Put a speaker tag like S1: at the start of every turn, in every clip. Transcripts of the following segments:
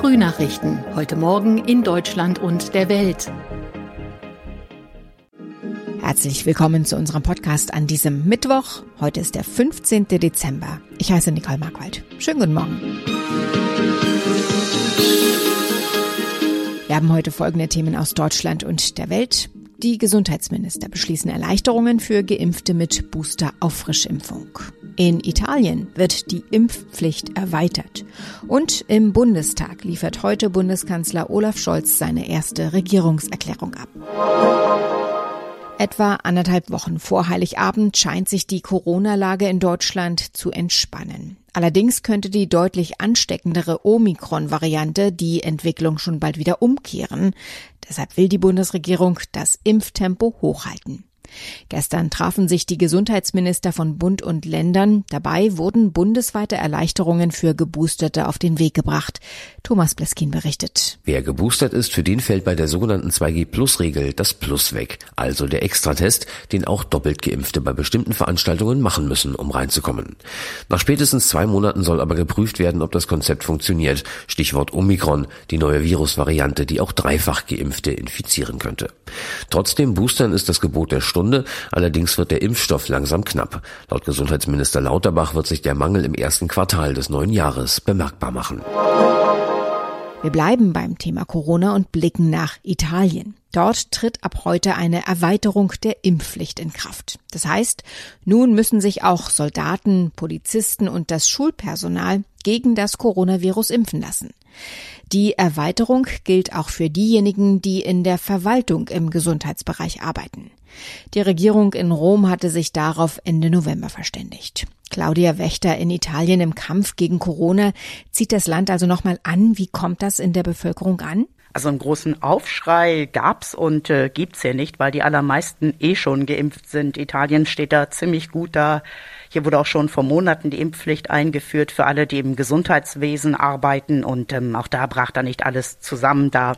S1: Frühnachrichten. Heute Morgen in Deutschland und der Welt.
S2: Herzlich willkommen zu unserem Podcast an diesem Mittwoch. Heute ist der 15. Dezember. Ich heiße Nicole Markwald. Schönen guten Morgen. Wir haben heute folgende Themen aus Deutschland und der Welt. Die Gesundheitsminister beschließen Erleichterungen für Geimpfte mit Booster-Auffrischimpfung. In Italien wird die Impfpflicht erweitert. Und im Bundestag liefert heute Bundeskanzler Olaf Scholz seine erste Regierungserklärung ab. Etwa anderthalb Wochen vor Heiligabend scheint sich die Corona-Lage in Deutschland zu entspannen. Allerdings könnte die deutlich ansteckendere Omikron-Variante die Entwicklung schon bald wieder umkehren. Deshalb will die Bundesregierung das Impftempo hochhalten. Gestern trafen sich die Gesundheitsminister von Bund und Ländern. Dabei wurden bundesweite Erleichterungen für Geboosterte auf den Weg gebracht. Thomas Bleskin berichtet.
S3: Wer geboostert ist, für den fällt bei der sogenannten 2G-Plus-Regel das Plus weg. Also der Extratest, den auch doppelt Geimpfte bei bestimmten Veranstaltungen machen müssen, um reinzukommen. Nach spätestens zwei Monaten soll aber geprüft werden, ob das Konzept funktioniert. Stichwort Omikron, die neue Virusvariante, die auch dreifach Geimpfte infizieren könnte. Trotzdem Boostern ist das Gebot der Stunde. Allerdings wird der Impfstoff langsam knapp. Laut Gesundheitsminister Lauterbach wird sich der Mangel im ersten Quartal des neuen Jahres bemerkbar machen.
S2: Wir bleiben beim Thema Corona und blicken nach Italien. Dort tritt ab heute eine Erweiterung der Impfpflicht in Kraft. Das heißt, nun müssen sich auch Soldaten, Polizisten und das Schulpersonal gegen das Coronavirus impfen lassen. Die Erweiterung gilt auch für diejenigen, die in der Verwaltung im Gesundheitsbereich arbeiten. Die Regierung in Rom hatte sich darauf Ende November verständigt. Claudia Wächter in Italien im Kampf gegen Corona zieht das Land also nochmal an. Wie kommt das in der Bevölkerung an?
S4: Also einen großen Aufschrei gab's und äh, gibt's ja nicht, weil die allermeisten eh schon geimpft sind. Italien steht da ziemlich gut da. Hier wurde auch schon vor Monaten die Impfpflicht eingeführt für alle, die im Gesundheitswesen arbeiten und ähm, auch da brach da nicht alles zusammen. Da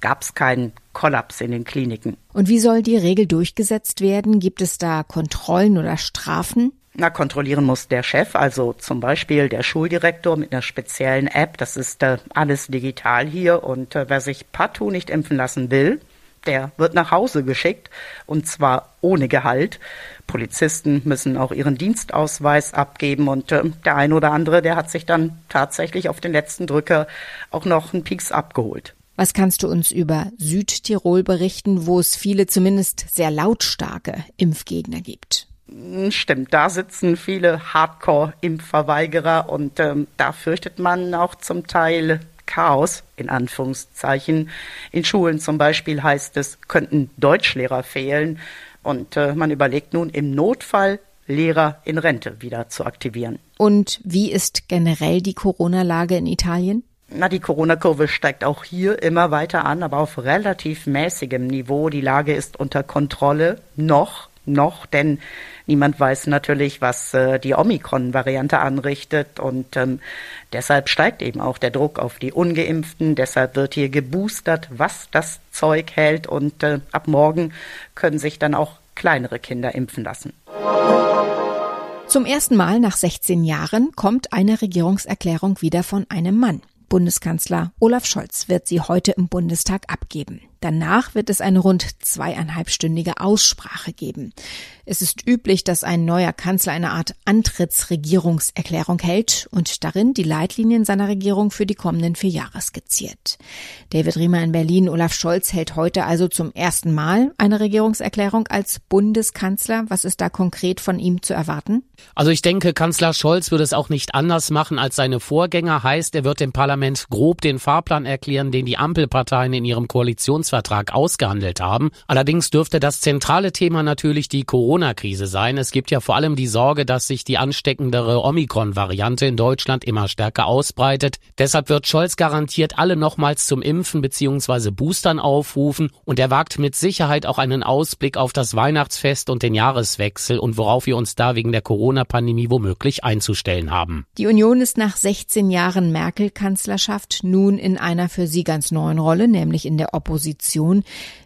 S4: gab's keinen Kollaps in den Kliniken.
S2: Und wie soll die Regel durchgesetzt werden? Gibt es da Kontrollen oder Strafen?
S4: Na, kontrollieren muss der Chef, also zum Beispiel der Schuldirektor mit einer speziellen App. Das ist äh, alles digital hier und äh, wer sich partout nicht impfen lassen will, der wird nach Hause geschickt und zwar ohne Gehalt. Polizisten müssen auch ihren Dienstausweis abgeben und äh, der ein oder andere, der hat sich dann tatsächlich auf den letzten Drücker auch noch einen Pieks abgeholt.
S2: Was kannst du uns über Südtirol berichten, wo es viele zumindest sehr lautstarke Impfgegner gibt?
S4: Stimmt, da sitzen viele Hardcore-Impfverweigerer und ähm, da fürchtet man auch zum Teil Chaos, in Anführungszeichen. In Schulen zum Beispiel heißt es, könnten Deutschlehrer fehlen und äh, man überlegt nun im Notfall Lehrer in Rente wieder zu aktivieren.
S2: Und wie ist generell die Corona-Lage in Italien?
S4: Na, die Corona-Kurve steigt auch hier immer weiter an, aber auf relativ mäßigem Niveau. Die Lage ist unter Kontrolle noch noch, denn niemand weiß natürlich, was äh, die Omikron-Variante anrichtet und ähm, deshalb steigt eben auch der Druck auf die Ungeimpften. Deshalb wird hier geboostert, was das Zeug hält und äh, ab morgen können sich dann auch kleinere Kinder impfen lassen.
S2: Zum ersten Mal nach 16 Jahren kommt eine Regierungserklärung wieder von einem Mann. Bundeskanzler Olaf Scholz wird sie heute im Bundestag abgeben. Danach wird es eine rund zweieinhalbstündige Aussprache geben. Es ist üblich, dass ein neuer Kanzler eine Art Antrittsregierungserklärung hält und darin die Leitlinien seiner Regierung für die kommenden vier Jahre skizziert. David Riemer in Berlin, Olaf Scholz hält heute also zum ersten Mal eine Regierungserklärung als Bundeskanzler. Was ist da konkret von ihm zu erwarten?
S5: Also ich denke, Kanzler Scholz würde es auch nicht anders machen als seine Vorgänger. Heißt, er wird dem Parlament grob den Fahrplan erklären, den die Ampelparteien in ihrem Koalitionsvertrag ausgehandelt haben. Allerdings dürfte das zentrale Thema natürlich die Corona-Krise sein. Es gibt ja vor allem die Sorge, dass sich die ansteckendere Omikron-Variante in Deutschland immer stärker ausbreitet. Deshalb wird Scholz garantiert alle nochmals zum Impfen bzw. Boostern aufrufen und er wagt mit Sicherheit auch einen Ausblick auf das Weihnachtsfest und den Jahreswechsel und worauf wir uns da wegen der Corona-Pandemie womöglich einzustellen haben.
S2: Die Union ist nach 16 Jahren Merkel-Kanzlerschaft nun in einer für sie ganz neuen Rolle, nämlich in der. Opposition.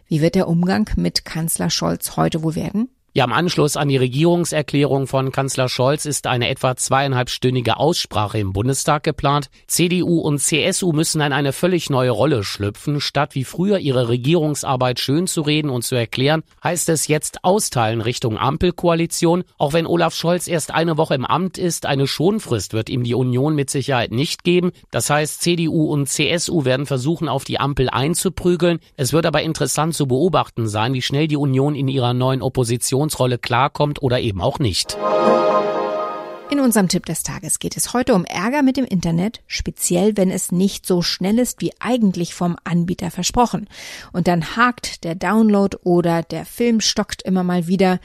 S2: Wie wird der Umgang mit Kanzler Scholz heute wohl werden?
S5: Ja, im Anschluss an die Regierungserklärung von Kanzler Scholz ist eine etwa zweieinhalbstündige Aussprache im Bundestag geplant. CDU und CSU müssen in eine völlig neue Rolle schlüpfen. Statt wie früher ihre Regierungsarbeit schön zu reden und zu erklären, heißt es jetzt austeilen Richtung Ampelkoalition. Auch wenn Olaf Scholz erst eine Woche im Amt ist, eine Schonfrist wird ihm die Union mit Sicherheit nicht geben. Das heißt, CDU und CSU werden versuchen, auf die Ampel einzuprügeln. Es wird aber interessant zu beobachten sein, wie schnell die Union in ihrer neuen Opposition Funktionsrolle klarkommt oder eben auch nicht.
S2: In unserem Tipp des Tages geht es heute um Ärger mit dem Internet, speziell wenn es nicht so schnell ist wie eigentlich vom Anbieter versprochen. Und dann hakt der Download oder der Film stockt immer mal wieder.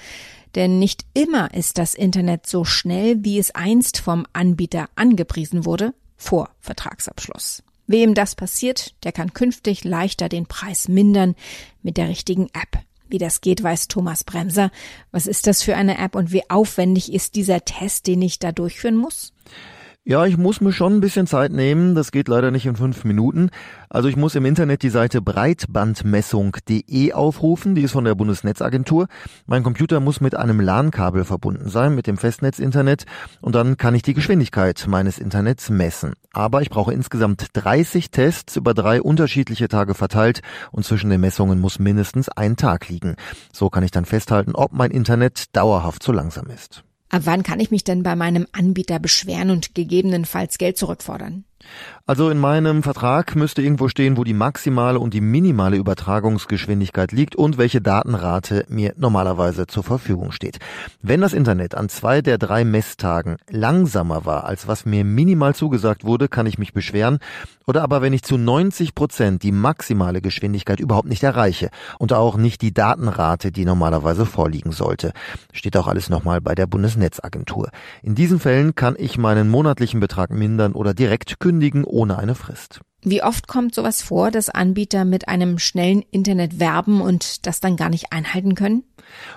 S2: Denn nicht immer ist das Internet so schnell, wie es einst vom Anbieter angepriesen wurde, vor Vertragsabschluss. Wem das passiert, der kann künftig leichter den Preis mindern mit der richtigen App. Wie das geht, weiß Thomas Bremser. Was ist das für eine App und wie aufwendig ist dieser Test, den ich da durchführen muss?
S6: Ja, ich muss mir schon ein bisschen Zeit nehmen. Das geht leider nicht in fünf Minuten. Also ich muss im Internet die Seite breitbandmessung.de aufrufen. Die ist von der Bundesnetzagentur. Mein Computer muss mit einem LAN-Kabel verbunden sein, mit dem Festnetzinternet. Und dann kann ich die Geschwindigkeit meines Internets messen. Aber ich brauche insgesamt 30 Tests über drei unterschiedliche Tage verteilt. Und zwischen den Messungen muss mindestens ein Tag liegen. So kann ich dann festhalten, ob mein Internet dauerhaft zu langsam ist.
S2: Ab wann kann ich mich denn bei meinem Anbieter beschweren und gegebenenfalls Geld zurückfordern?
S6: Also in meinem Vertrag müsste irgendwo stehen, wo die maximale und die minimale Übertragungsgeschwindigkeit liegt und welche Datenrate mir normalerweise zur Verfügung steht. Wenn das Internet an zwei der drei Messtagen langsamer war, als was mir minimal zugesagt wurde, kann ich mich beschweren. Oder aber wenn ich zu 90 Prozent die maximale Geschwindigkeit überhaupt nicht erreiche und auch nicht die Datenrate, die normalerweise vorliegen sollte. Steht auch alles nochmal bei der Bundesnetzagentur. In diesen Fällen kann ich meinen monatlichen Betrag mindern oder direkt kündigen ohne eine Frist.
S2: Wie oft kommt sowas vor, dass Anbieter mit einem schnellen Internet werben und das dann gar nicht einhalten können?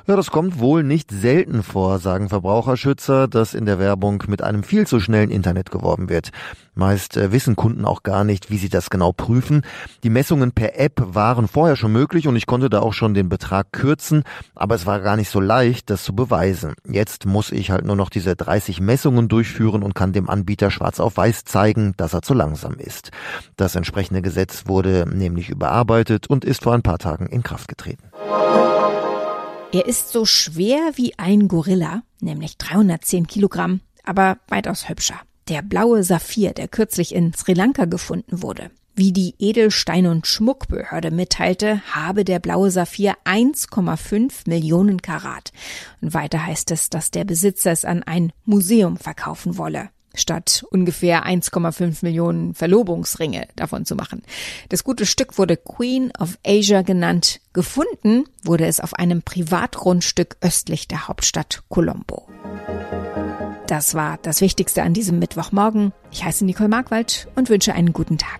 S6: Ja, das kommt wohl nicht selten vor, sagen Verbraucherschützer, dass in der Werbung mit einem viel zu schnellen Internet geworben wird. Meist äh, wissen Kunden auch gar nicht, wie sie das genau prüfen. Die Messungen per App waren vorher schon möglich und ich konnte da auch schon den Betrag kürzen, aber es war gar nicht so leicht, das zu beweisen. Jetzt muss ich halt nur noch diese 30 Messungen durchführen und kann dem Anbieter schwarz auf weiß zeigen, dass er zu langsam ist. Das entsprechende Gesetz wurde nämlich überarbeitet und ist vor ein paar Tagen in Kraft getreten.
S2: Er ist so schwer wie ein Gorilla, nämlich 310 Kilogramm, aber weitaus hübscher. Der blaue Saphir, der kürzlich in Sri Lanka gefunden wurde. Wie die Edelstein- und Schmuckbehörde mitteilte, habe der blaue Saphir 1,5 Millionen Karat. Und weiter heißt es, dass der Besitzer es an ein Museum verkaufen wolle statt ungefähr 1,5 Millionen Verlobungsringe davon zu machen. Das gute Stück wurde Queen of Asia genannt. Gefunden wurde es auf einem Privatgrundstück östlich der Hauptstadt Colombo. Das war das Wichtigste an diesem Mittwochmorgen. Ich heiße Nicole Markwald und wünsche einen guten Tag.